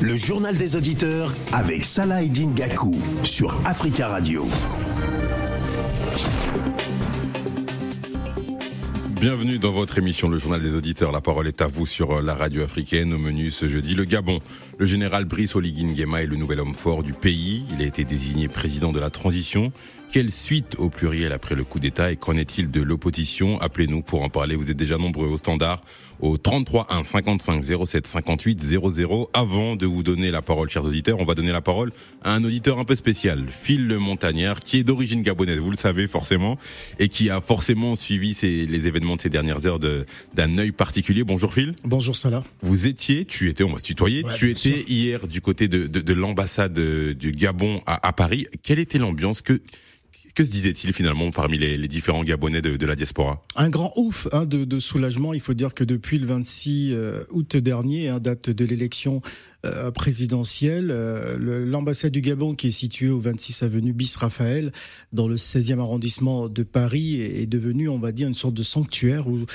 Le journal des auditeurs avec Salah Gakou sur Africa Radio. Bienvenue dans votre émission Le Journal des Auditeurs. La parole est à vous sur la radio africaine. Au menu ce jeudi, le Gabon. Le général Brice Oligui Nguema est le nouvel homme fort du pays. Il a été désigné président de la transition. Quelle suite au pluriel après le coup d'État et qu'en est-il de l'opposition? Appelez-nous pour en parler. Vous êtes déjà nombreux au standard au 33 1 55 07 58 00. Avant de vous donner la parole, chers auditeurs, on va donner la parole à un auditeur un peu spécial, Phil Le Montagnard, qui est d'origine gabonaise, vous le savez forcément, et qui a forcément suivi les événements de ces dernières heures d'un œil particulier. Bonjour Phil. Bonjour Salah. Vous étiez, tu étais, on va se tutoyer, tu étais hier du côté de, de, de l'ambassade du Gabon à, à Paris. Quelle était l'ambiance que que se disait-il finalement parmi les, les différents Gabonais de, de, la diaspora? Un grand ouf hein, de, de, soulagement. Il faut dire que depuis le 26 euh, août dernier, hein, date de l'élection euh, présidentielle. Euh, l'ambassade du Gabon, qui est située au 26 avenue Bis Raphaël, dans le 16e arrondissement de Paris, est, devenue, on va dire, une sorte de sanctuaire où,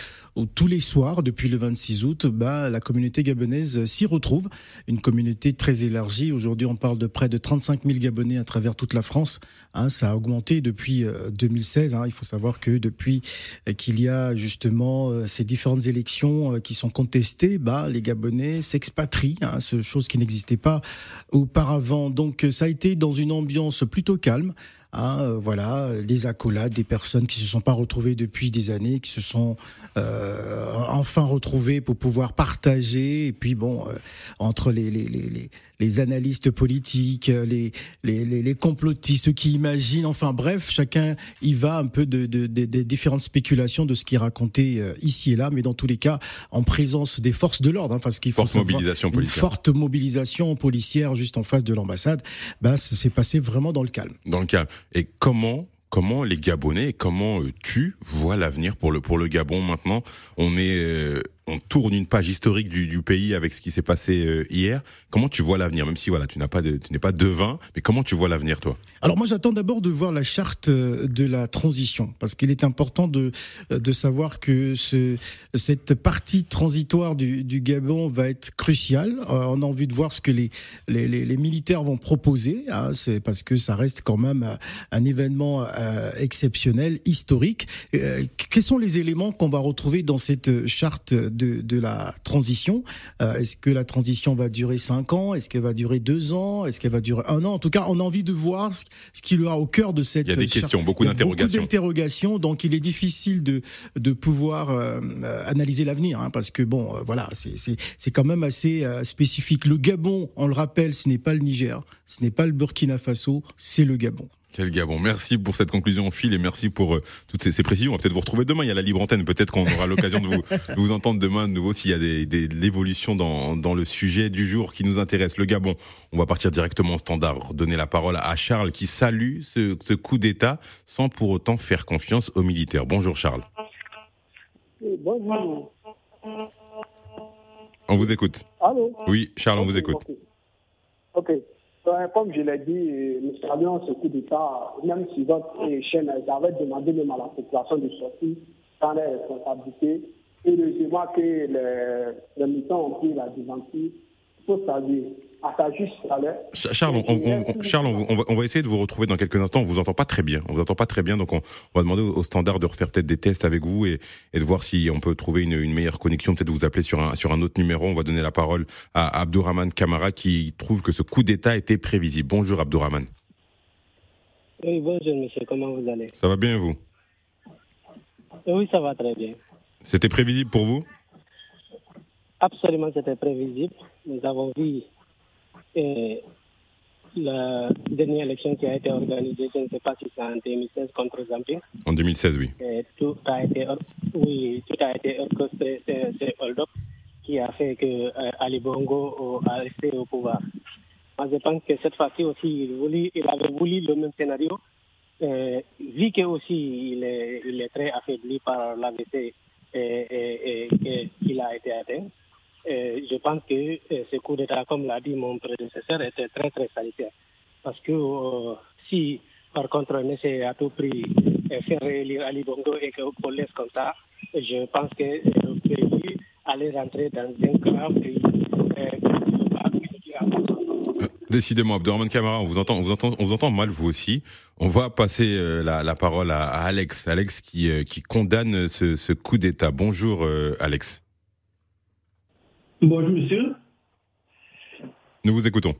tous les soirs, depuis le 26 août, bah, la communauté gabonaise s'y retrouve. Une communauté très élargie. Aujourd'hui, on parle de près de 35 000 Gabonais à travers toute la France. Hein, ça a augmenté depuis 2016. Euh, hein. Il faut savoir que depuis qu'il y a justement ces différentes élections qui sont contestées, bah, les Gabonais s'expatrient. Hein, qui n'existait pas auparavant. Donc ça a été dans une ambiance plutôt calme. Hein, euh, voilà, des accolades, des personnes qui se sont pas retrouvées depuis des années, qui se sont euh, enfin retrouvées pour pouvoir partager. Et puis bon, euh, entre les, les, les, les, analystes politiques, les, les, les, complotistes, ceux qui imaginent, enfin bref, chacun y va un peu de, de, de, différentes spéculations de ce qui est raconté ici et là, mais dans tous les cas, en présence des forces de l'ordre. Hein, parce qu'il faut forte mobilisation policière. forte mobilisation policière juste en face de l'ambassade. Bah, ça s'est passé vraiment dans le calme. Dans le calme. Et comment comment les Gabonais, comment euh, tu vois l'avenir pour le pour le Gabon maintenant? On est euh, on tourne une page historique du, pays avec ce qui s'est passé euh, hier. Comment tu vois l'avenir, même si voilà, tu n'as pas, tu n'es pas devin, mais comment tu vois l'avenir, toi? Alors moi, j'attends d'abord de voir la charte euh, de la transition, parce qu'il est important de euh, de savoir que ce, cette partie transitoire du, Gabon va être cruciale. on a envie de voir ce que les, les militaires vont proposer, hein, c'est parce que ça reste quand même un événement exceptionnel, historique. quels sont les éléments qu'on va retrouver dans cette charte de, de la transition. Euh, est-ce que la transition va durer cinq ans? Est-ce qu'elle va durer deux ans? Est-ce qu'elle va durer un an? En tout cas, on a envie de voir ce, qu'il y aura au cœur de cette. Il y a des questions, beaucoup d'interrogations. Donc il est difficile de de pouvoir euh, analyser l'avenir, hein, parce que bon, euh, voilà, c'est c'est quand même assez spécifique. Le Gabon, on le rappelle, ce n'est pas le Niger, ce n'est pas le Burkina Faso, c'est le Gabon. Quel Gabon. Merci pour cette conclusion, Phil, et merci pour euh, toutes ces, ces, précisions. On va peut-être vous retrouver demain. Il y a la libre antenne. Peut-être qu'on aura l'occasion de vous, de vous entendre demain de nouveau s'il y a des, des, l'évolution dans, dans le sujet du jour qui nous intéresse. Le Gabon. On va partir directement au standard. Donner la parole à Charles qui salue ce, ce coup d'État sans pour autant faire confiance aux militaires. Bonjour Charles. bonjour. On vous écoute. Allô? Oui, Charles, on vous écoute. ok. Comme je l'ai dit, nous saluons ce coup d'État, même si votre chaîne avait demandé même à la population de sortir sans les responsabilités. Et heureusement que les, militants ont pris la devanture. Il faut saluer. Charles, on, Charles on, va, essayer de vous retrouver dans quelques instants. On vous entend pas très bien. On vous entend pas très bien, donc on, va demander au, standard de refaire peut-être des tests avec vous et, de voir si on peut trouver une, meilleure connexion. Peut-être vous appeler sur un sur un autre numéro. On va donner la parole à Abdourahman Kamara qui trouve que ce coup d'État était prévisible. Bonjour Abdourahman. Oui, bonjour monsieur. Comment vous allez? Ça va bien vous? Oui, ça va très bien. C'était prévisible pour vous? Absolument, c'était prévisible. Nous avons vu et la dernière élection qui a été organisée, je ne sais pas si c'est en 2016 contre Zambie. En 2016, oui. Et tout a été, oui, tout a été orchestré, c'est hold-up qui a fait que euh, Ali Bongo a resté au pouvoir. Moi, je pense que cette fois-ci aussi, il, voulait, il avait voulu le même scénario, euh, vu que aussi il est, il est très affaibli par l'AVC et, et, et, qu'il a été atteint je pense que euh, ce coup d'État, comme l'a dit mon prédécesseur, était très très salutaire. Parce que euh, si, par contre, on essaie à tout prix de faire réélire Ali Bongo et qu'on laisse comme ça, je pense que le pays allait rentrer dans un grave pays. Décidément, Abdurrahman Kamara, on vous entend, on vous entend, on vous entend mal vous aussi. On va passer euh, la, la, parole à, à, Alex, Alex qui, euh, qui condamne ce, ce coup d'État. Bonjour, euh, Alex. Bonjour, monsieur. Nous vous écoutons.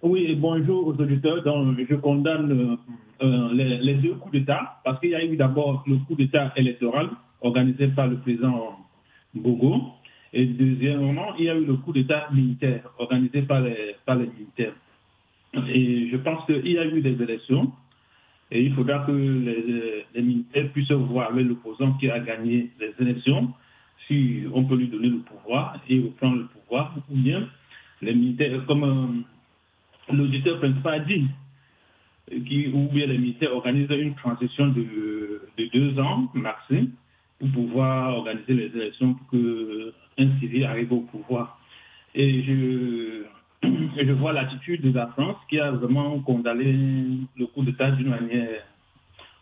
Oui, bonjour aux auditeurs. Donc, je condamne les, les, deux coups d'État parce qu'il y a eu d'abord le coup d'État électoral organisé par le président Bogo et deuxièmement, il y a eu le coup d'État militaire organisé par les, par les militaires. Et je pense qu'il y a eu des élections et il faudra que les, les militaires puissent voir avec l'opposant qui a gagné les élections on peut lui donner le pouvoir et reprendre le pouvoir, ou bien les militaires, comme euh, l'auditeur principal a dit, ou bien les militaires organisent une transition de, de deux ans maximum pour pouvoir organiser les élections pour que un civil arrive au pouvoir. Et je, je vois l'attitude de la France qui a vraiment condamné le coup d'État d'une manière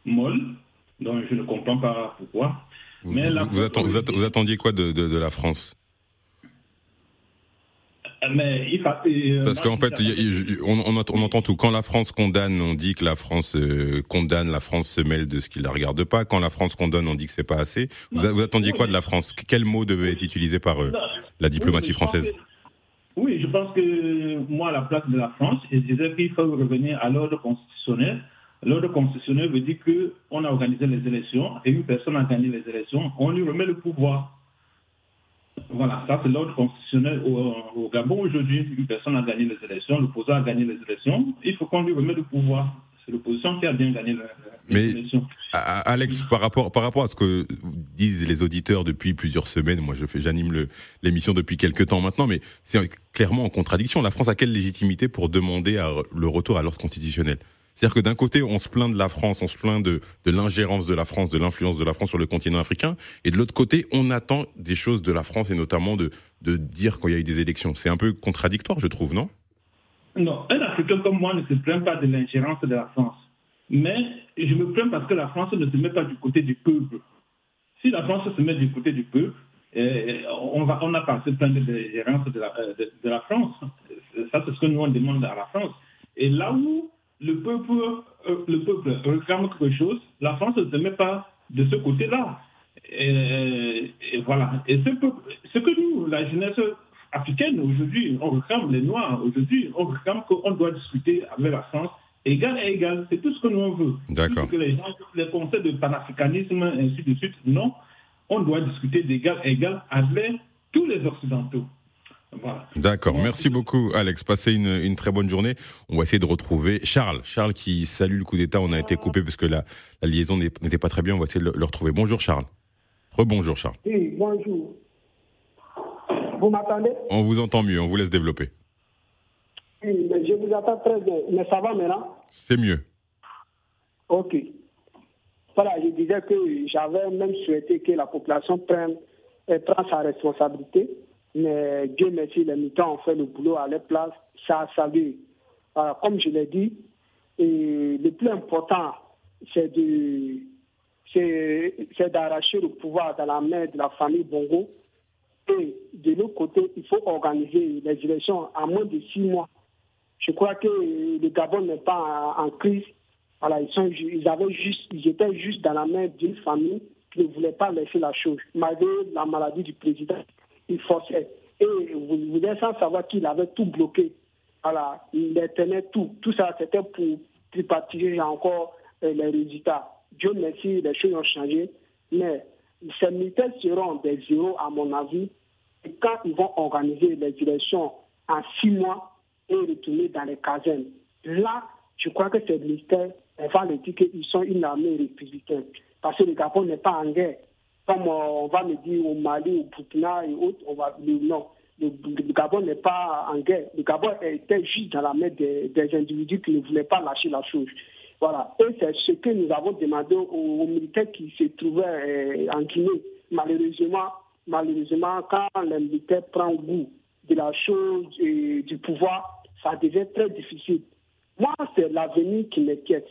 molle, donc je ne comprends pas pourquoi. Vous, Mais vous, attendiez quoi de, de, de la France? Mais il euh, Parce qu'en fait, on, on, entend tout. Quand la France condamne, on dit que la France euh, condamne, la France se mêle de ce qui la regarde pas. Quand la France condamne, on dit que c'est pas assez. Vous, vous, attendiez quoi de la France? Quel mot devait être utilisé par euh, la diplomatie française? Oui, je pense que moi, à la place de la France, je disais qu'il faut revenir à l'ordre constitutionnel. L'ordre constitutionnel veut dire qu'on a organisé les élections et une personne a gagné les élections, on lui remet le pouvoir. Voilà, ça c'est l'ordre constitutionnel au, Gabon aujourd'hui. Une personne a gagné les élections, l'opposant a gagné les élections. Il faut qu'on lui remette le pouvoir. C'est l'opposition qui a bien gagné les, élections. Mais Alex, par rapport, par rapport à ce que disent les auditeurs depuis plusieurs semaines, moi je fais, j'anime l'émission depuis quelques temps maintenant, mais c'est clairement en contradiction. La France a quelle légitimité pour demander le retour à l'ordre constitutionnel? C'est-à-dire que d'un côté, on se plaint de la France, on se plaint de, de l'ingérence de la France, de l'influence de la France sur le continent africain, et de l'autre côté, on attend des choses de la France et notamment de, de dire qu'il y a eu des élections. C'est un peu contradictoire, je trouve, non? Non, un Africain comme moi ne se plaint pas de l'ingérence de la France. Mais je me plains parce que la France ne se met pas du côté du peuple. Si la France se met du côté du peuple, eh, on va, on n'a pas à se plaindre de l'ingérence de la, de, de la France. Ça, c'est ce que nous, on demande à la France. Et là où le peuple, euh, le peuple réclame quelque chose, la France ne se met pas de ce côté-là. Et, voilà. Et ce, ce que nous, la jeunesse africaine, aujourd'hui, on réclame les Noirs, aujourd'hui, on réclame qu'on doit discuter avec la France égal à égal. C'est tout ce que nous on veut. D'accord. Que les gens, les concepts de panafricanisme, ainsi de suite, non. On doit discuter d'égal à égal avec tous les Occidentaux. D'accord. Merci beaucoup, Alex. Passez une, une, très bonne journée. On va essayer de retrouver Charles. Charles qui salue le coup d'État. On a été coupé parce que la, la liaison n'était pas très bien. On va essayer de le, retrouver. Bonjour, Charles. Rebonjour, Charles. Oui, bonjour. Vous m'entendez? On vous entend mieux. On vous laisse développer. Oui, mais je vous entends très bien. Mais ça va maintenant? C'est mieux. Ok. Voilà, je disais que j'avais même souhaité que la population prenne, prenne sa responsabilité mais Dieu merci, les militants ont fait le boulot à leur place, ça a salué. comme je l'ai dit, le plus important, c'est de c'est d'arracher le pouvoir dans la main de la famille Bongo. Et de l'autre côté, il faut organiser les élections à moins de six mois. Je crois que le Gabon n'est pas en, crise. Voilà, ils, sont, ils, avaient juste, ils étaient juste dans la main d'une famille qui ne voulait pas laisser la chose, malgré la maladie du président il forçait. Et vous, êtes sans savoir qu'il avait tout bloqué. Voilà, il tenait tout. Tout ça, c'était pour tripartiser encore euh, les résultats. Dieu merci, les choses ont changé. Mais ces militaires seront des zéros, à mon avis. Et quand ils vont organiser les élections en six mois et retourner dans les casernes, là, je crois que ces militaires, on va leur dire qu'ils sont une armée républicaine. Parce que le Gabon n'est pas en guerre comme on va me dire au Mali, au Burkina et autres, on va dire non. Le, Gabon n'est pas en guerre. Le Gabon était juste dans la main des, individus qui ne voulaient pas lâcher la chose. Voilà. Et c'est ce que nous avons demandé aux, militaires qui se trouvaient euh, en Guinée. Malheureusement, malheureusement, quand les militaires prennent goût de la chose et du pouvoir, ça devient très difficile. Moi, c'est l'avenir qui m'inquiète.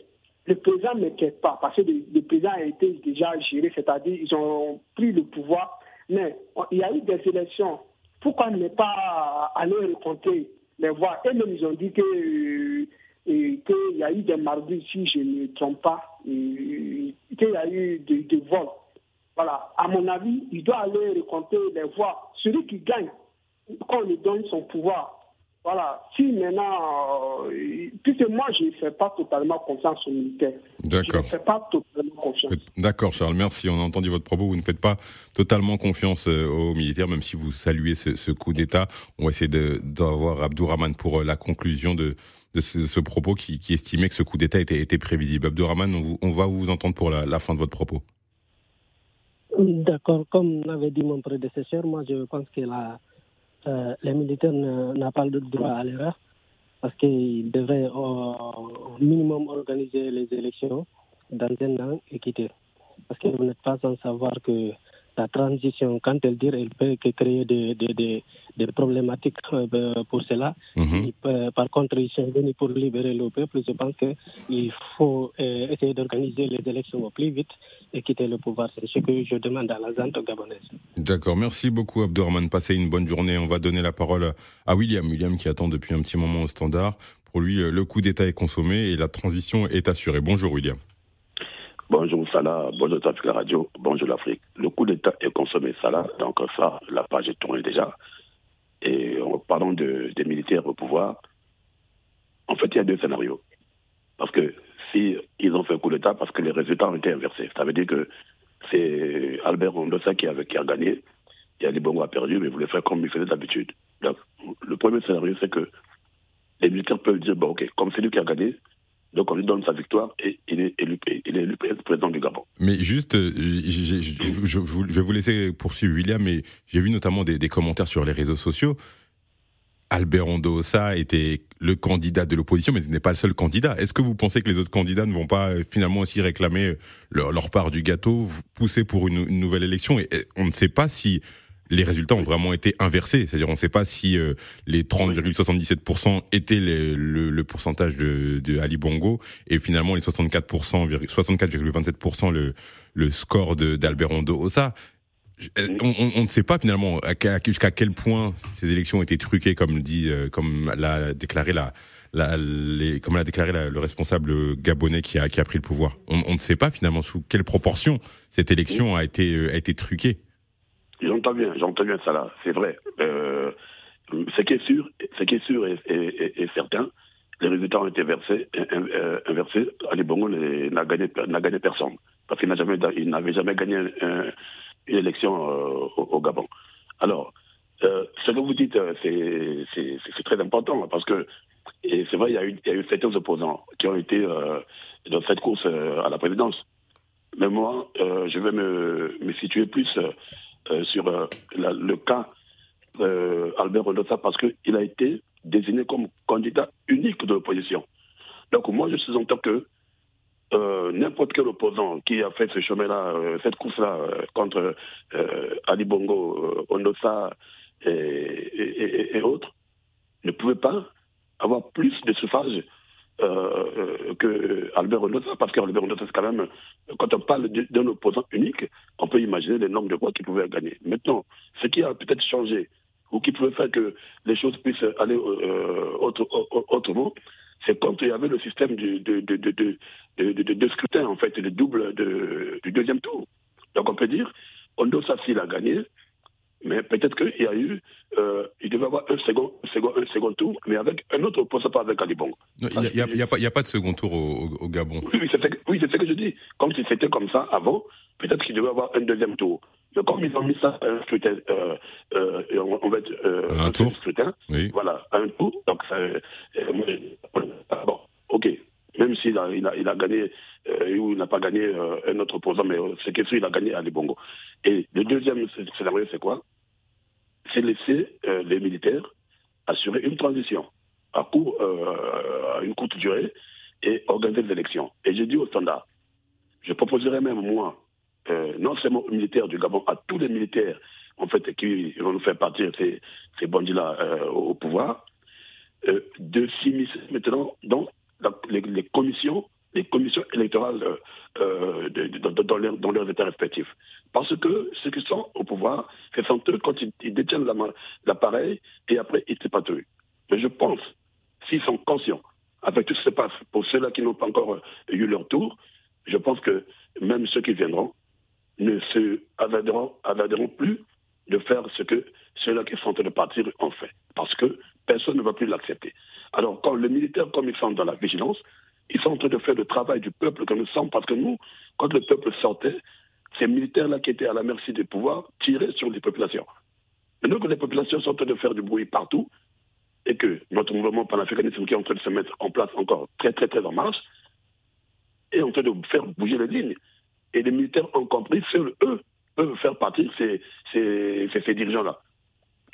Le président ne m'inquiète pas parce que le, président a été déjà géré, c'est-à-dire ils ont pris le pouvoir, mais il y a eu des élections. Pourquoi ne pas aller rencontrer les voix? Et même ils ont dit que qu'il y a eu des mardis, si je ne me trompe pas, qu'il y a eu des, des vols. Voilà. À mon avis, il doit aller recompter les voix. Celui qui gagne, quand on lui donne son pouvoir, voilà. Si maintenant, euh, puisque moi, je ne fais pas totalement confiance aux militaires. D'accord. Je ne fais pas totalement confiance. D'accord, Charles. Merci. On a entendu votre propos. Vous ne faites pas totalement confiance euh, aux militaires, même si vous saluez ce, ce coup d'État. On va essayer d'avoir Abdourahman pour euh, la conclusion de, de ce, ce propos qui, qui, estimait que ce coup d'État était, était, prévisible. Abdourahman, on, on, va vous entendre pour la, la fin de votre propos. D'accord. Comme l'avait dit mon prédécesseur, moi, je pense que la euh, les militaires n'ont pas le droit à l'erreur parce qu'ils devraient au minimum organiser les élections dans un an quitter. Parce que vous n'êtes pas sans savoir que la transition, quand elle dit, elle peut créer des, des, des, des problématiques euh, pour cela. Mm -hmm. peut, par contre, ils sont venus pour libérer le peuple. Je pense qu'il faut euh, essayer d'organiser les élections au plus vite et quitter le pouvoir. C'est ce que je demande à la Zante gabonaise. D'accord. Merci beaucoup, Abdourahman. Passez une bonne journée. On va donner la parole à William. William qui attend depuis un petit moment au standard. Pour lui, le coup d'État est consommé et la transition est assurée. Bonjour, William. Bonjour Salah, bonjour la Radio, bonjour l'Afrique. Le coup d'État est consommé, Salah, donc ça, la page est tournée déjà. Et en parlant de, des militaires au pouvoir, en fait, il y a deux scénarios. Parce que si ils ont fait coup d'État, parce que les résultats ont été inversés. Ça veut dire que c'est Albert Rondosa qui, qui a gagné, et Ali Bongo a perdu, mais voulait faire comme il faisait d'habitude. Donc, le premier scénario, c'est que les militaires peuvent dire, bon, ok, comme c'est lui qui a gagné, donc on lui donne sa victoire et il est élu, président du Gabon. Mais juste, je, je, vais vous laisser poursuivre William, mais j'ai vu notamment des, commentaires sur les réseaux sociaux. Albert Ondosa était le candidat de l'opposition, mais n'est pas le seul candidat. Est-ce que vous pensez que les autres candidats ne vont pas finalement aussi réclamer leur, leur part du gâteau, pousser pour une, nouvelle élection et on ne sait pas si les résultats ont vraiment été inversés. C'est-à-dire, on ne sait pas si euh, les 30,77% étaient le, pourcentage de, Ali Bongo et finalement les 64%, 64,27% le, le score d'Albert Rondo. Ça, on, on, ne sait pas finalement jusqu'à quel point ces élections ont été truquées, comme dit, euh, comme l'a déclaré la, comme l'a déclaré la, le responsable gabonais qui a, qui a pris le pouvoir. On, ne sait pas finalement sous quelle proportion cette élection a été, a été truquée. J'entends bien, j'entends bien ça là, c'est vrai. Euh, ce qui est sûr, ce qui est sûr et, certain, les résultats ont été versés, euh, inversés. Ali Bongo n'a gagné, gagné personne parce qu'il n'a jamais, n'avait jamais gagné un, une élection euh, au, Gabon. Alors, euh, ce que vous dites, c'est très important parce que c'est vrai, il y, a eu, certains opposants qui ont été euh, dans cette course à la présidence. Mais moi, je vais me, situer plus euh, sur euh, la, le cas euh, Albert Rodossa parce qu'il a été désigné comme candidat unique de l'opposition. Donc moi, je suis en tant que euh, n'importe quel opposant qui a fait ce chemin-là, euh, cette course-là contre Ali Bongo, Ondosa et, autres, ne pouvait pas avoir plus de suffrages euh, que Albert Renota, parce qu'Albert Renota, c'est quand même, quand on parle d'un opposant unique, on peut imaginer le nombre de voix qu'il pouvait gagner. Maintenant, ce qui a peut-être changé, ou qui pouvait faire que les choses puissent aller euh, autre, autrement, c'est quand il y avait le système de, de, de, de, scrutin, en fait, le double du deuxième tour. Donc on peut dire, Ondosa, s'il a gagné, mais peut-être qu'il y a eu, euh, il devait avoir un second, un second, un second tour, mais avec un autre opposant, pas avec Ali Bongo. Il n'y a, a, a, a, pas de second tour au, au Gabon. Oui, oui c'est ce que je dis. Comme si c'était comme ça avant, peut-être qu'il devait avoir un deuxième tour. Mais comme ils ont mis ça un scrutin, euh, euh, on, va être, euh, un, un tour. scrutin, oui. voilà, un tour, donc ça, euh, bon, ok. Même s'il a, il a, gagné euh, ou il n'a pas gagné euh, un autre opposant, mais c'est que il a gagné Ali Bongo. Et le deuxième scénario, c'est quoi? C'est laisser euh, les militaires assurer une transition à, court, à une courte durée et organiser des élections. Et j'ai dit au standard, je proposerais même moi, non seulement aux militaires du Gabon, à tous les militaires en fait qui vont nous faire partir ces, bandits-là au pouvoir, de s'immiscer maintenant les, commissions, les commissions électorales euh, de, dans, leur, dans, leurs États respectifs. Parce que ceux qui sont au pouvoir, ce sont eux quand ils, détiennent l'appareil et après ils s'épanouissent. Mais je pense, s'ils sont conscients, avec tout ce qui se passe, pour ceux-là qui n'ont pas encore euh, eu leur tour, je pense que même ceux qui viendront ne se avaderont plus de faire ce que ceux-là qui sont en train de partir ont fait. Parce que personne ne va plus l'accepter. Alors, quand les militaires, comme ils sont dans la vigilance, ils sont en train de faire le travail du peuple que nous sommes, parce que nous, quand le peuple sortait, ces militaires-là qui étaient à la merci du pouvoir tiraient sur les populations. Maintenant que les populations sont en train de faire du bruit partout, et que notre mouvement panafricaniste qui est en train de se mettre en place encore très très très en marche, est en train de faire bouger les lignes. Et les militaires ont compris, seuls eux peuvent faire partir ces, ces, ces, dirigeants-là.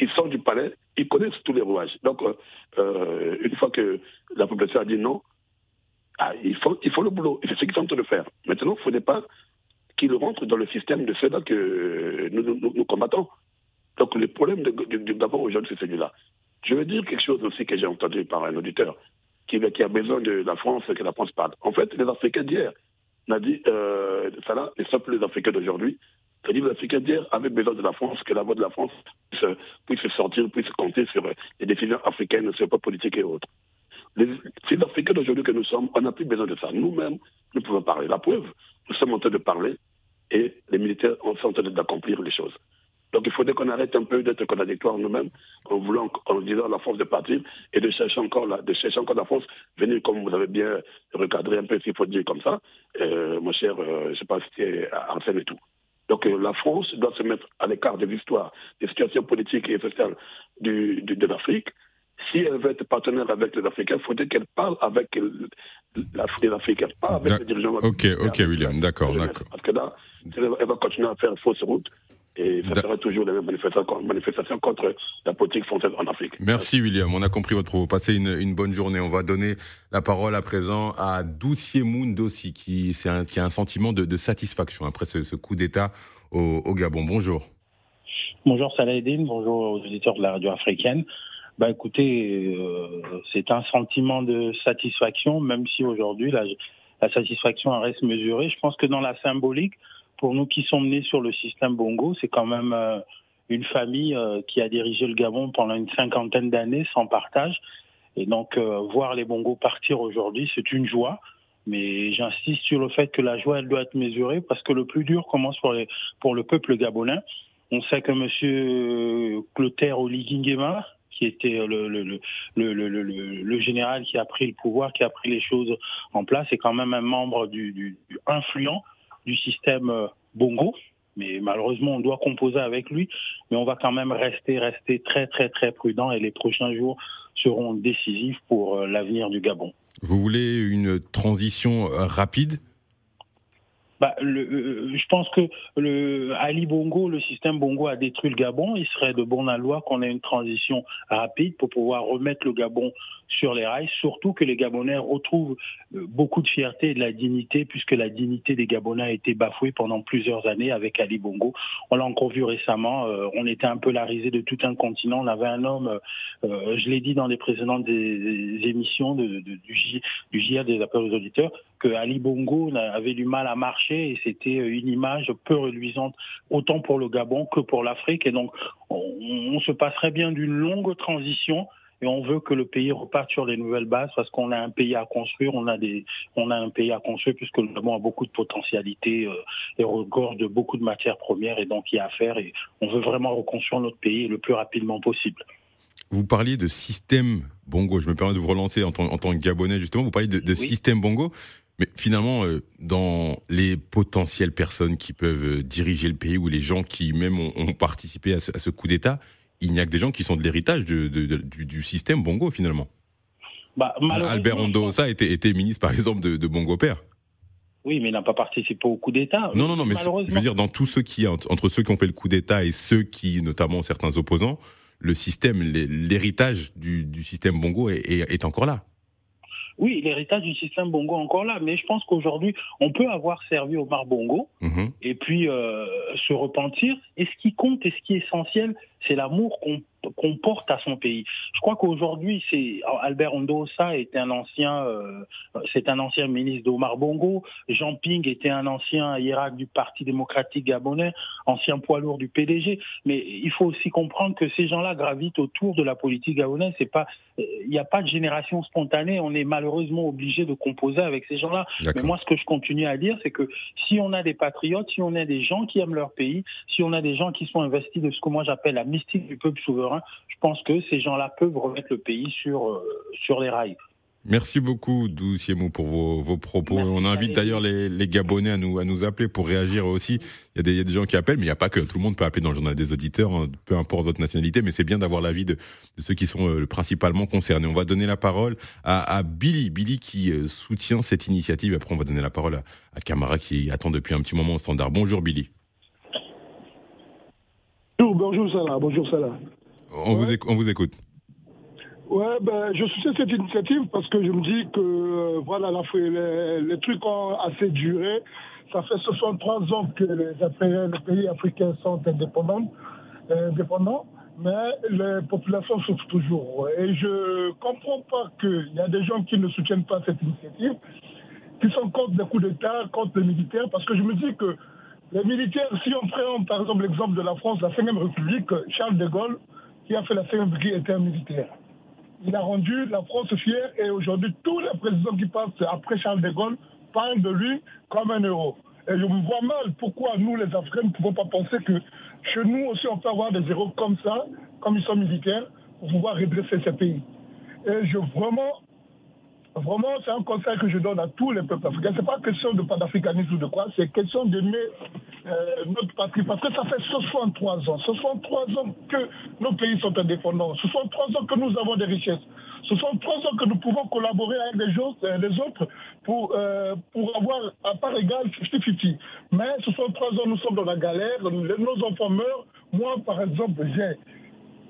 Ils sortent du palais, ils connaissent tous les rouages. Donc, euh, euh, une fois que la population a dit non, ah, il, faut, le boulot. C'est ce qu'ils sont en train de faire. Maintenant, il ne faudrait pas qu'ils rentrent dans le système de ceux-là que nous, nous, combattons. Donc, le problème Gabon aujourd'hui, c'est celui-là. Je veux dire quelque chose aussi que j'ai entendu par un auditeur qui, a besoin de la France, que la France parle. En fait, les Africains d'hier, on dit, euh, ça là, les Africains d'aujourd'hui, c'est-à-dire les Africains d'hier avaient besoin de la France, que la voix de la France puisse, sortir, puisse compter sur les décisions africaines, sur pas politiques et autres. Les, les Africains d'aujourd'hui que nous sommes, on n'a plus besoin de ça. Nous-mêmes, nous pouvons parler. La preuve, nous sommes en train de parler et les militaires sont en train d'accomplir les choses. Donc il faudrait qu'on arrête un peu d'être contradictoire nous-mêmes en voulant, en disant la force de partir et de chercher encore la, de chercher encore la force, venir comme vous avez bien recadré un peu s'il faut dire comme ça, euh, mon cher, euh, je ne sais pas si c'est Arsène et tout. Donc euh, la France doit se mettre à l'écart de l'histoire, des situations politiques et sociales du, de l'Afrique. Si elle veut être partenaire avec les Africains, il faudrait qu'elle parle avec les Africains, pas avec les dirigeants. Ok, ok, William, d'accord, d'accord. Parce que là, elle va continuer à faire fausse route et ça sera toujours les mêmes manifestations, contre la politique française en Afrique. Merci William, on a compris votre propos. Passez une, une, bonne journée. On va donner la parole à présent à Doucier Moundossi, qui, un, qui a un sentiment de, de satisfaction après ce, ce coup d'État au, au, Gabon. Bonjour. Bonjour Saladin, bonjour aux auditeurs de la radio africaine. Bah écoutez, euh, c'est un sentiment de satisfaction, même si aujourd'hui la, la satisfaction reste mesurée. Je pense que dans la symbolique, pour nous qui sommes nés sur le système Bongo, c'est quand même euh, une famille euh, qui a dirigé le Gabon pendant une cinquantaine d'années sans partage. Et donc, euh, voir les Bongos partir aujourd'hui, c'est une joie. Mais j'insiste sur le fait que la joie, elle doit être mesurée parce que le plus dur commence pour, le peuple gabonais. On sait que M. Clotaire Oligingema, qui était le, général qui a pris le pouvoir, qui a pris les choses en place, est quand même un membre du influent du système euh, Bongo. Mais malheureusement, on doit composer avec lui. Mais on va quand même rester, rester très, très, très prudent. Et les prochains jours seront décisifs pour euh, l'avenir du Gabon. Vous voulez une transition euh, rapide? Bah, le, je pense que le Ali Bongo, le système Bongo a détruit le Gabon. Il serait de bon loi qu'on ait une transition rapide pour pouvoir remettre le Gabon sur les rails, surtout que les Gabonais retrouvent euh, beaucoup de fierté et de la dignité, puisque la dignité des Gabonais a été bafouée pendant plusieurs années avec Ali Bongo. On l'a encore vu récemment, euh, on était un peu la risée de tout un continent. On avait un homme, euh, je l'ai dit dans les précédentes émissions du, du JR des appels aux auditeurs, que Ali Bongo avait du mal à marcher et c'était une image peu reluisante autant pour le Gabon que pour l'Afrique. Et donc, on, on se passerait bien d'une longue transition et on veut que le pays reparte sur les nouvelles bases parce qu'on a un pays à construire, on a des, on a un pays à construire puisque le Gabon a beaucoup de potentialités euh, et regorge de beaucoup de matières premières et donc il y a à faire et on veut vraiment reconstruire notre pays le plus rapidement possible. Vous parliez de système bongo. Je me permets de vous relancer en tant, en tant que Gabonais justement. Vous parliez de, de système bongo. Mais finalement, euh, dans les potentielles personnes qui peuvent euh, diriger le pays ou les gens qui même ont, ont participé à ce, à ce coup d'État, il n'y a que des gens qui sont de l'héritage du, du, système Bongo finalement. Bah, Albert Ondosa était, était ministre par exemple de, Bongo Père. Oui, mais il n'a pas participé au coup d'État. Non, non, non, mais je veux dire, dans tous ceux qui, entre ceux qui ont fait le coup d'État et ceux qui, notamment certains opposants, le système, l'héritage du, du, système Bongo est, est encore là. Oui, l'héritage du système Bongo encore là, mais je pense qu'aujourd'hui, on peut avoir servi Omar Bongo mhm. et puis euh, se repentir. Et ce qui compte et ce qui est essentiel, c'est l'amour qu'on qu'on porte à son pays. Je crois qu'aujourd'hui, c'est Albert Ondosa était un ancien, euh, c'est un ancien ministre d'Omar Bongo. Jean Ping était un ancien hiérarque du Parti démocratique gabonais, ancien poids lourd du PDG. Mais il faut aussi comprendre que ces gens-là gravitent autour de la politique gabonaise. C'est pas, il n'y a pas de génération spontanée. On est malheureusement obligé de composer avec ces gens-là. Mais moi, ce que je continue à dire, c'est que si on a des patriotes, si on a des gens qui aiment leur pays, si on a des gens qui sont investis de ce que moi j'appelle la mystique du peuple souverain je pense que ces gens-là peuvent remettre le pays sur, euh, sur les rails. Merci beaucoup, Douciemou, pour vos, vos propos. On invite d'ailleurs les, les, Gabonais à nous, à nous appeler pour réagir aussi. Il y, a des, il y a des gens qui appellent, mais il n'y a pas que. Tout le monde peut appeler dans le journal des auditeurs, hein, peu importe votre nationalité, mais c'est bien d'avoir l'avis de, de, ceux qui sont euh, principalement concernés. On va donner la parole à, à Billy, Billy qui euh, soutient cette initiative. Après, on va donner la parole à, à Camara qui attend depuis un petit moment au standard. Bonjour, Billy. Bonjour, bonjour Salah, bonjour Salah. On, vous, écoute, on vous écoute. Ouais, ben, je soutiens cette initiative parce que je me dis que euh, voilà, les, les, trucs ont assez duré. Ça fait 63 ans que les, les pays africains sont indépendants, euh, indépendants, mais les populations souffrent toujours. Et je comprends pas qu'il y a des gens qui ne soutiennent pas cette initiative, qui sont contre les coups d'État, contre les militaires, parce que je me dis que les militaires, si on prend par exemple l'exemple de la France, la 5 République, Charles de Gaulle, qui a fait la République Brigade était un militaire. Il a rendu la France fière et aujourd'hui, tous les présidents qui passent après Charles de Gaulle parlent de lui comme un héros. Et je me vois mal pourquoi nous, les Africains, ne pouvons pas penser que chez nous aussi, on peut avoir des héros comme ça, comme ils sont militaires, pour pouvoir redresser ces pays. Et je vraiment, Vraiment, c'est un conseil que je donne à tous les peuples africains. Ce n'est pas question de panafricanisme ou de quoi, c'est question d'aimer euh, notre patrie. Parce que ça fait 63 ans, 63 ans que nos pays sont indépendants, 63 ans que nous avons des richesses, 63 ans que nous pouvons collaborer avec les, autres, euh, les autres pour, euh, pour avoir à part égale 50-50. Mais 63 ans, nous sommes dans la galère, nos enfants meurent. Moi, par exemple, j'ai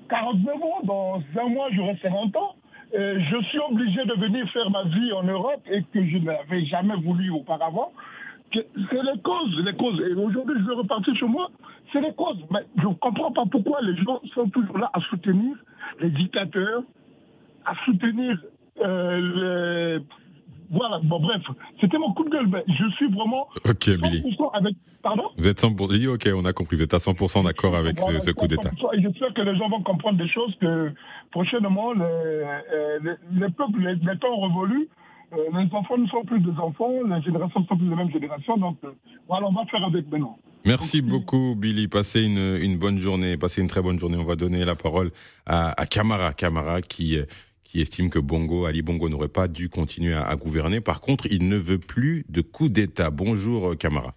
49 ans, dans un mois, j'aurai 50 ans. Euh, je suis obligé de venir faire ma vie en Europe et que je n'avais jamais voulu auparavant. C'est les causes, les causes. Et aujourd'hui, je vais repartir chez moi. C'est les causes. Mais je ne comprends pas pourquoi les gens sont toujours là à soutenir les dictateurs, à soutenir euh, les voilà, bon, bref, c'était mon coup de gueule. Mais je suis vraiment. Ok, Billy. Avec... Pardon Vous êtes 100%. Ok, on a compris. Vous êtes à 100% d'accord avec ce, coup d'État. J'espère que les gens vont comprendre des choses que prochainement, les, euh, les, les peuples, les, les temps révolus. Euh, les enfants ne sont plus des enfants, les générations ne sont plus les mêmes générations. Donc, euh, voilà, on va faire avec maintenant. Merci beaucoup, Billy. Passez une, une, bonne journée. Passez une très bonne journée. On va donner la parole à, à Camara. Camara qui qui estime que Bongo, Ali Bongo n'aurait pas dû continuer à, gouverner. Par contre, il ne veut plus de coup d'État. Bonjour, euh, Camara.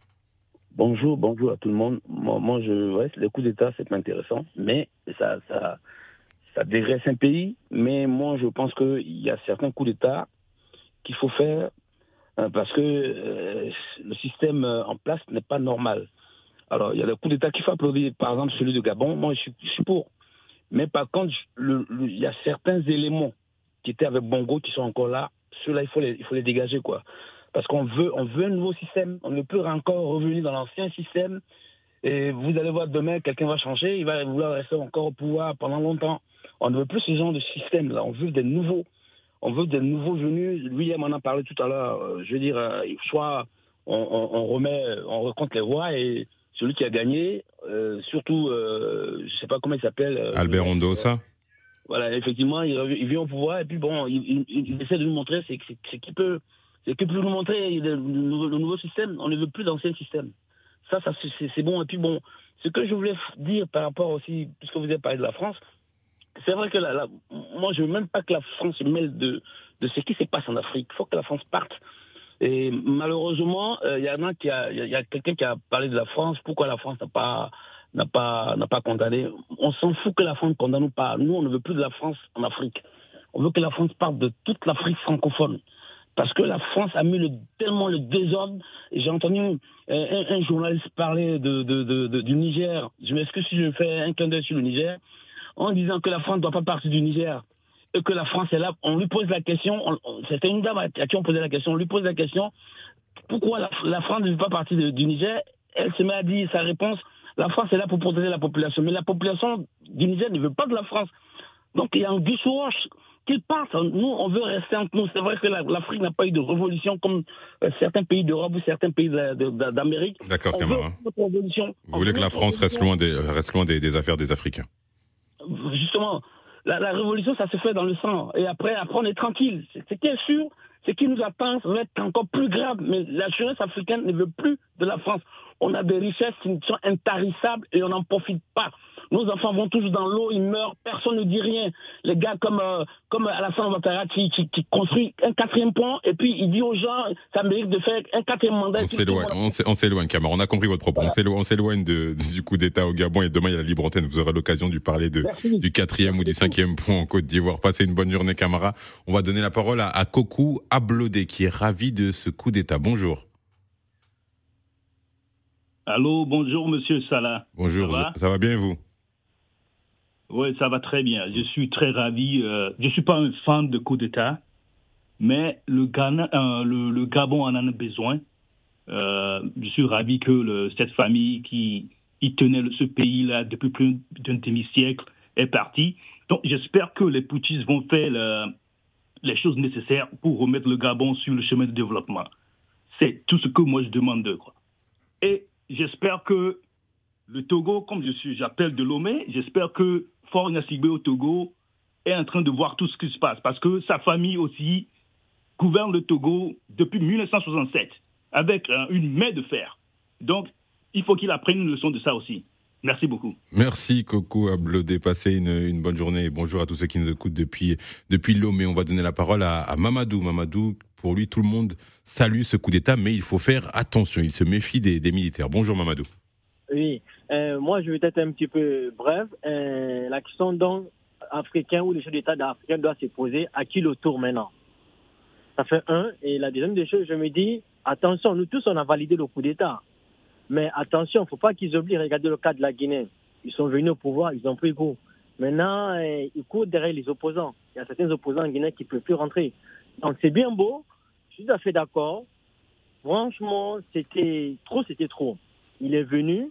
Bonjour, bonjour à tout le monde. Moi, je, ouais, les coups d'État, c'est intéressant, mais ça, ça, dégraisse un pays. Mais moi, je pense qu'il y a certains coups d'État qu'il faut faire euh, parce que euh, le système en place n'est pas normal. Alors, il y a des coups d'État qu'il faut applaudir. Par exemple, celui de Gabon, moi, je suis pour. Mais par contre, il y a certains éléments qui étaient avec Bongo qui sont encore là. Ceux-là, il faut les, il faut les dégager, quoi. Parce qu'on veut, on veut un nouveau système. On ne peut encore revenir dans l'ancien système. Et vous allez voir demain, quelqu'un va changer, il va vouloir rester encore au pouvoir pendant longtemps. On ne veut plus ce genre de système-là. On veut des nouveaux. On veut des nouveaux venus. Il m'en a parlé tout à l'heure. Euh, je veux dire, euh, soit on, remet, on recompte les voix et celui qui a gagné, euh, surtout, je sais pas comment il s'appelle. Albert Ondosa. Voilà, effectivement, il, il, vient au pouvoir et puis bon, il, il, essaie de nous montrer c'est qui peut, c'est que peut nous montrer le, nouveau système. On ne veut plus d'ancien système. Ça, ça c'est bon. Et puis bon, ce que je voulais dire par rapport aussi, puisque vous avez parlé de la France, c'est vrai que la, moi, je veux même pas que la France se mêle de, de ce qui se passe en Afrique. Il faut que la France parte. Et malheureusement, il euh, y en a qui a, il y a, quelqu'un qui a parlé de la France. Pourquoi la France n'a pas n'a pas n'a pas condamné On s'en fout que la France condamne ou pas. Nous, on ne veut plus de la France en Afrique. On veut que la France parte de toute l'Afrique francophone. Parce que la France a mis le, tellement le désordre. J'ai entendu un, un, journaliste parler de, du Niger. Je m'excuse si je fais un clin d'œil sur le Niger. En disant que la France ne doit pas partir du Niger et que la France est là, on lui pose la question, c'était une dame à qui on posait la question, on lui pose la question, pourquoi la, France ne veut pas partir du Niger? Elle se met à dire sa réponse, La France est là pour protéger la population, mais la population du Niger ne veut pas de la France. Donc il y a un sous roche qu'ils partent. Nous, on veut rester entre nous. C'est vrai que l'Afrique n'a pas eu de révolution comme euh, certains pays d'Europe ou certains pays d'Amérique. D'accord, Camara. Vous voulez que la France reste loin des, reste loin des, affaires des Africains? Justement, la, révolution, ça se fait dans le sang. Et après, après on est tranquille. Ce qui est sûr, ce qui nous attend, ça va être encore plus grave. Mais la jeunesse africaine ne veut plus de la France. On a des richesses qui sont intarissables et on n'en profite pas. Nos enfants vont toujours dans l'eau, ils meurent, personne ne dit rien. Les gars comme, euh, comme Alassane Ouattara qui, qui, construit un quatrième pont et puis il dit aux gens, ça mérite de faire un quatrième mandat. On s'éloigne, Camara. On a compris votre propos. On s'éloigne du coup d'État au Gabon et demain il y a la libre antenne. Vous aurez l'occasion de parler de, du quatrième ou du cinquième pont en Côte d'Ivoire. Passez une bonne journée, Camara. On va donner la parole à, à Kokou Ablodé qui est ravi de ce coup d'État. Bonjour. Allô, bonjour Monsieur Salah. Bonjour, ça va bien vous? Oui, ça va très bien. Je suis très ravi. Euh, je ne suis pas un fan de coup d'État, mais le, euh, Gabon en a besoin. Euh, je suis ravi que cette famille qui y tenait ce pays-là depuis plus d'un demi-siècle est partie. Donc j'espère que les poutistes vont faire les choses nécessaires pour remettre le Gabon sur le chemin de développement. C'est tout ce que moi je demande d'eux. Et j'espère que le Togo, comme je suis, j'appelle de Lomé, j'espère que Fort Nasigbe au Togo est en train de voir tout ce qui se passe parce que sa famille aussi gouverne le Togo depuis 1967 avec euh, une main de fer. Donc, il faut qu'il apprenne une leçon de ça aussi. Merci beaucoup. Merci Coco Ablodé. Passez une, une, bonne journée et bonjour à tous ceux qui nous écoutent depuis, depuis Lomé. On va donner la parole à, Mamadou. Mamadou, pour lui, tout le monde salue ce coup d'État, mais il faut faire attention. Il se méfie des, des militaires. Bonjour Mamadou. Oui, euh, moi je vais être un petit peu bref. Euh, la question donc africain ou les chefs d'État africains doivent se poser à qui le tour maintenant? Ça fait un. Et la deuxième des choses, je me dis, attention, nous tous on a validé le coup d'État. Mais attention, il ne faut pas qu'ils oublient, regardez le cas de la Guinée. Ils sont venus au pouvoir, ils ont pris goût. Maintenant, euh, ils courent derrière les opposants. Il y a certains opposants en Guinée qui ne peuvent plus rentrer. Donc c'est bien beau, je suis tout à fait d'accord. Franchement, c'était trop, c'était trop. Il est venu,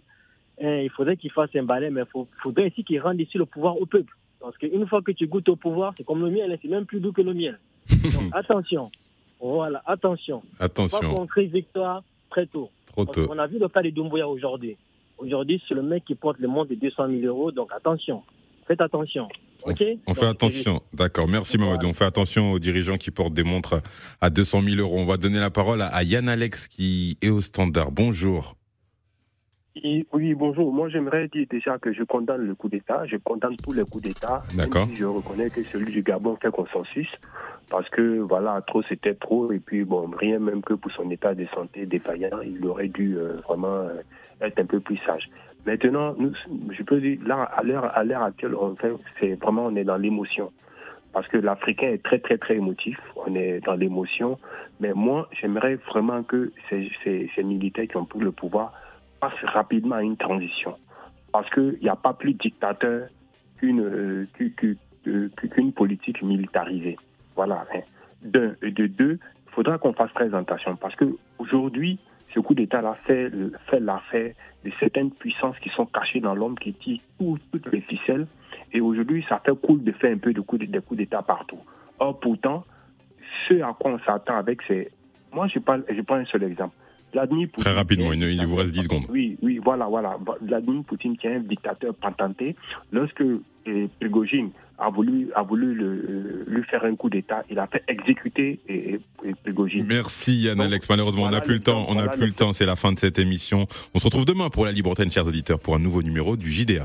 eh, il faudrait qu'il fasse un balai, mais il faudrait aussi qu'il rende ici le pouvoir au peuple. Parce qu'une fois que tu goûtes au pouvoir, c'est comme le miel, hein, c'est même plus doux que le miel. Donc attention. Voilà, attention. Attention. Pas qu'on victoire très tôt. Trop tôt. On a vu le cas de Doumbouya aujourd'hui. Aujourd'hui, c'est le mec qui porte le monde de 200 000 euros, donc attention. Faites attention. Ok on, fait attention. D'accord. Merci Mamadou. On fait attention aux dirigeants qui portent des montres à 200 000 euros. On va donner la parole à Yann Alex qui est au standard. Bonjour. Oui, bonjour. Moi, j'aimerais dire déjà que je condamne le coup d'État. Je condamne tous les coups d'État. D'accord. Je reconnais que celui du Gabon fait consensus parce que, voilà, trop c'était trop. Et puis, bon, rien même que pour son état de santé défaillant, il aurait dû euh, vraiment euh, être un peu plus sage. Maintenant, nous, je peux dire, là, à l'heure, à l'heure actuelle, on fait, c'est vraiment, on est dans l'émotion. Parce que l'Africain est très, très, très émotif. On est dans l'émotion. Mais moi, j'aimerais vraiment que ces, ces, ces militaires qui ont pris le pouvoir passe rapidement à une transition. Parce qu'il n'y a pas plus dictateur qu'une euh, qu'une politique militarisée. Voilà. Hein. D'un. Et de deux, il faudra qu'on fasse très attention. Parce qu'aujourd'hui, ce coup d'État-là fait, fait l'affaire de certaines puissances qui sont cachées dans l'homme, qui tirent toutes les ficelles. Et aujourd'hui, ça fait cool de faire un peu de coups d'État partout. Or, pourtant, ce à quoi on s'attend avec ces... Moi, je, parle, je prends un seul exemple. Très rapidement, il, vous reste 10 secondes. Oui, oui, voilà, voilà. Vladimir Poutine, qui est un dictateur patenté, lorsque eh, Prigogine a voulu, a voulu le, lui faire un coup d'État, il a fait exécuter et, Prigogine. Merci Yann Alex. Malheureusement, on n'a plus le temps. On n'a plus le temps. C'est la fin de cette émission. On se retrouve demain pour la Libre chers auditeurs, pour un nouveau numéro du JDA.